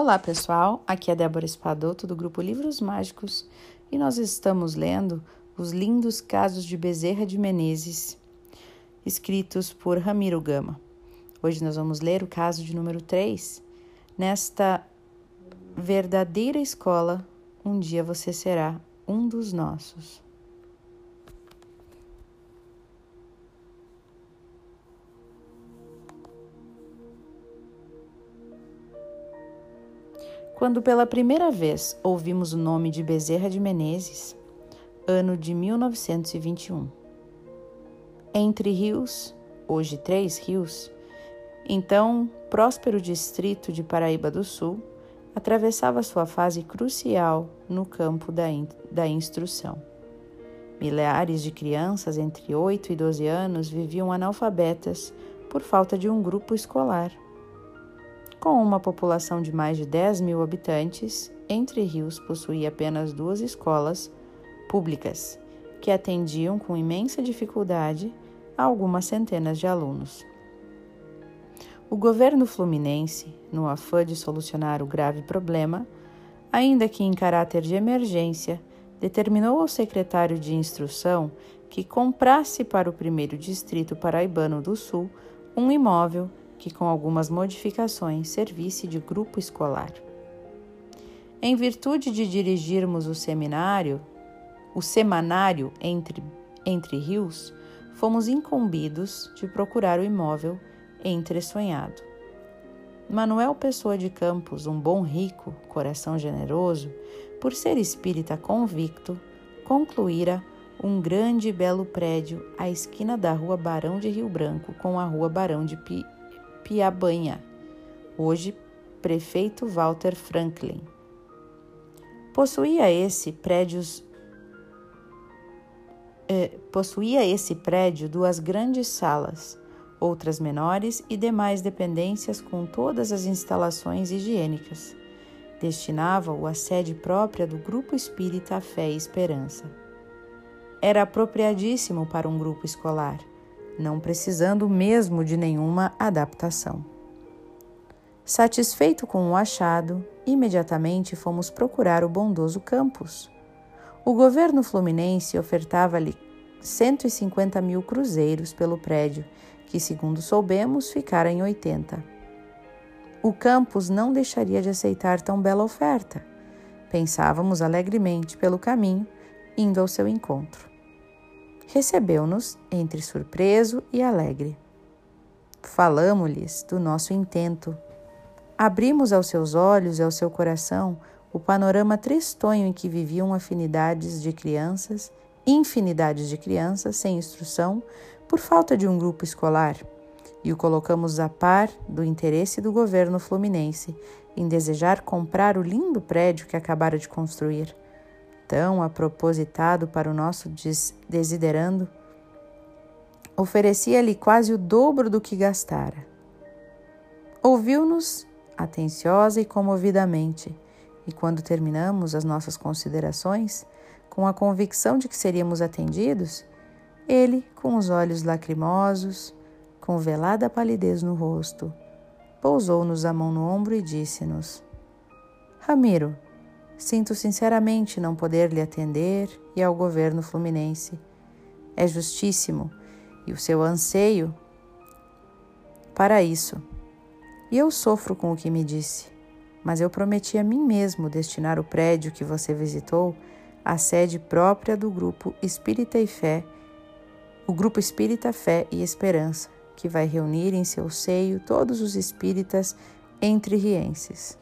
Olá pessoal, aqui é Débora Espadoto do grupo Livros Mágicos e nós estamos lendo Os Lindos Casos de Bezerra de Menezes, escritos por Ramiro Gama. Hoje nós vamos ler o caso de número 3. Nesta verdadeira escola, um dia você será um dos nossos. Quando pela primeira vez ouvimos o nome de Bezerra de Menezes, ano de 1921. Entre Rios, hoje Três Rios, então próspero distrito de Paraíba do Sul, atravessava sua fase crucial no campo da, in da instrução. Milhares de crianças entre 8 e 12 anos viviam analfabetas por falta de um grupo escolar. Com uma população de mais de 10 mil habitantes, Entre Rios possuía apenas duas escolas públicas, que atendiam com imensa dificuldade a algumas centenas de alunos. O governo fluminense, no afã de solucionar o grave problema, ainda que em caráter de emergência, determinou ao secretário de Instrução que comprasse para o primeiro distrito paraibano do Sul um imóvel que, com algumas modificações, servisse de grupo escolar. Em virtude de dirigirmos o seminário, o semanário entre, entre rios, fomos incumbidos de procurar o imóvel entresonhado. Manuel Pessoa de Campos, um bom rico, coração generoso, por ser espírita convicto, concluíra um grande e belo prédio à esquina da Rua Barão de Rio Branco com a Rua Barão de Pi Piabanha, hoje prefeito Walter Franklin. Possuía esse prédios eh, possuía esse prédio duas grandes salas, outras menores e demais dependências com todas as instalações higiênicas. Destinava-o à sede própria do Grupo Espírita Fé e Esperança. Era apropriadíssimo para um grupo escolar não precisando mesmo de nenhuma adaptação. Satisfeito com o achado, imediatamente fomos procurar o bondoso campus. O governo fluminense ofertava-lhe 150 mil cruzeiros pelo prédio, que, segundo soubemos, ficara em 80. O campus não deixaria de aceitar tão bela oferta. Pensávamos alegremente pelo caminho, indo ao seu encontro recebeu-nos entre surpreso e alegre. Falamos-lhes do nosso intento. Abrimos aos seus olhos e ao seu coração o panorama tristonho em que viviam afinidades de crianças, infinidades de crianças sem instrução por falta de um grupo escolar, e o colocamos a par do interesse do governo fluminense em desejar comprar o lindo prédio que acabara de construir tão apropositado para o nosso desiderando, oferecia-lhe quase o dobro do que gastara. Ouviu-nos atenciosa e comovidamente, e quando terminamos as nossas considerações, com a convicção de que seríamos atendidos, ele, com os olhos lacrimosos, com velada palidez no rosto, pousou-nos a mão no ombro e disse-nos: Ramiro, Sinto sinceramente não poder lhe atender e ao governo fluminense. É justíssimo e o seu anseio para isso. E eu sofro com o que me disse, mas eu prometi a mim mesmo destinar o prédio que você visitou à sede própria do grupo Espírita e Fé, o grupo Espírita Fé e Esperança, que vai reunir em seu seio todos os espíritas entre-rienses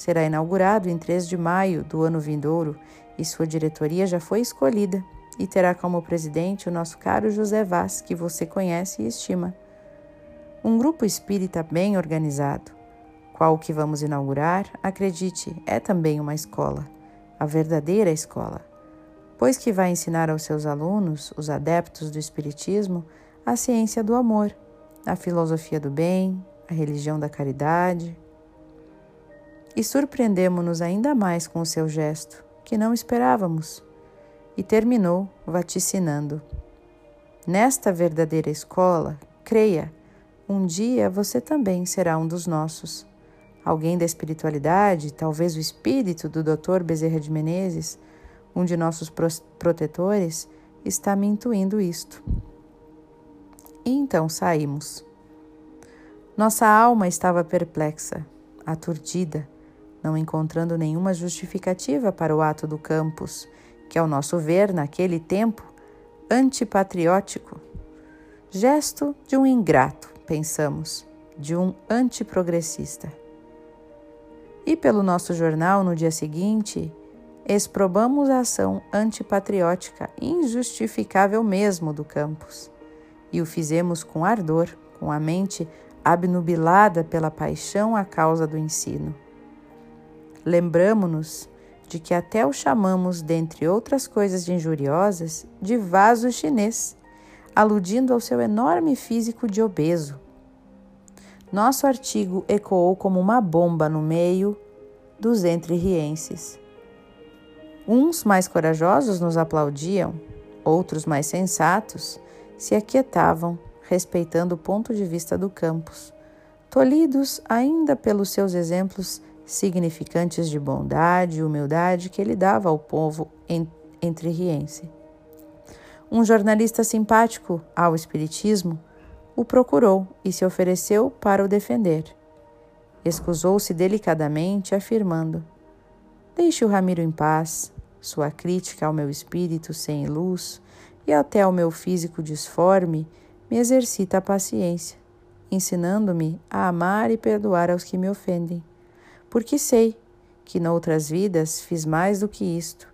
será inaugurado em 3 de maio do ano vindouro e sua diretoria já foi escolhida e terá como presidente o nosso caro José Vaz, que você conhece e estima. Um grupo espírita bem organizado, qual que vamos inaugurar, acredite, é também uma escola, a verdadeira escola, pois que vai ensinar aos seus alunos, os adeptos do Espiritismo, a ciência do amor, a filosofia do bem, a religião da caridade, e surpreendemo-nos ainda mais com o seu gesto, que não esperávamos, e terminou vaticinando: Nesta verdadeira escola, creia, um dia você também será um dos nossos. Alguém da espiritualidade, talvez o espírito do Dr. Bezerra de Menezes, um de nossos protetores, está me intuindo isto. E então saímos. Nossa alma estava perplexa, aturdida, não encontrando nenhuma justificativa para o ato do campus, que, ao nosso ver, naquele tempo, antipatriótico. Gesto de um ingrato, pensamos, de um antiprogressista. E pelo nosso jornal, no dia seguinte, exprobamos a ação antipatriótica injustificável mesmo do campus. E o fizemos com ardor, com a mente abnubilada pela paixão à causa do ensino. Lembramo-nos de que até o chamamos, dentre outras coisas injuriosas, de vaso chinês, aludindo ao seu enorme físico de obeso. Nosso artigo ecoou como uma bomba no meio dos entrerrienses. Uns mais corajosos nos aplaudiam, outros mais sensatos se aquietavam, respeitando o ponto de vista do campus, tolhidos ainda pelos seus exemplos significantes de bondade e humildade que ele dava ao povo entrerriense. Um jornalista simpático ao Espiritismo o procurou e se ofereceu para o defender. Escusou-se delicadamente, afirmando: Deixe o Ramiro em paz. Sua crítica ao meu espírito sem luz e até ao meu físico disforme me exercita a paciência, ensinando-me a amar e perdoar aos que me ofendem porque sei que noutras vidas fiz mais do que isto,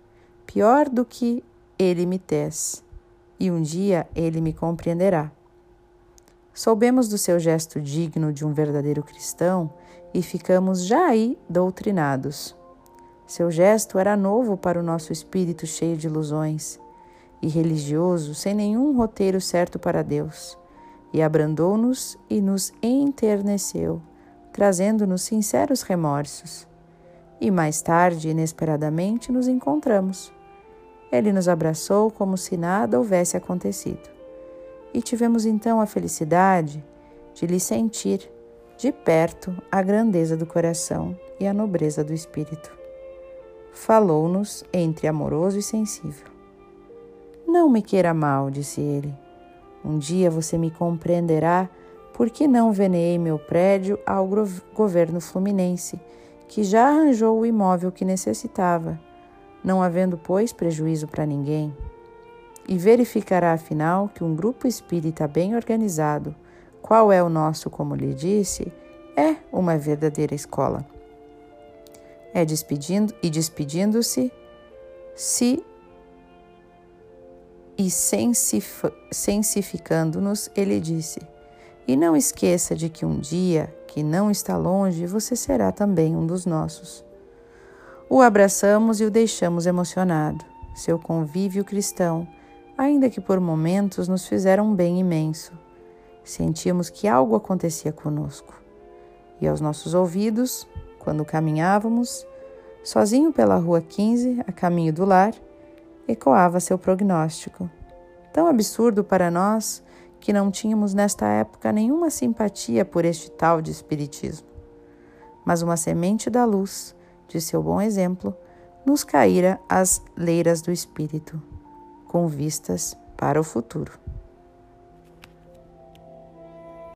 pior do que ele me tez, e um dia ele me compreenderá. Soubemos do seu gesto digno de um verdadeiro cristão e ficamos já aí doutrinados. Seu gesto era novo para o nosso espírito cheio de ilusões e religioso, sem nenhum roteiro certo para Deus, e abrandou-nos e nos enterneceu trazendo-nos sinceros remorsos. E mais tarde, inesperadamente, nos encontramos. Ele nos abraçou como se nada houvesse acontecido. E tivemos então a felicidade de lhe sentir de perto a grandeza do coração e a nobreza do espírito. Falou-nos entre amoroso e sensível. Não me queira mal, disse ele. Um dia você me compreenderá por que não veneei meu prédio ao governo fluminense, que já arranjou o imóvel que necessitava, não havendo, pois, prejuízo para ninguém? E verificará, afinal, que um grupo espírita bem organizado, qual é o nosso, como lhe disse, é uma verdadeira escola. É despedindo e despedindo-se, se e sensificando-nos, ele disse: e não esqueça de que um dia, que não está longe, você será também um dos nossos. O abraçamos e o deixamos emocionado. Seu convívio cristão, ainda que por momentos nos fizeram um bem imenso. Sentíamos que algo acontecia conosco. E aos nossos ouvidos, quando caminhávamos, sozinho pela rua 15, a caminho do lar, ecoava seu prognóstico. Tão absurdo para nós que não tínhamos nesta época nenhuma simpatia por este tal de Espiritismo. Mas uma semente da luz, de seu bom exemplo, nos caíra às leiras do Espírito, com vistas para o futuro.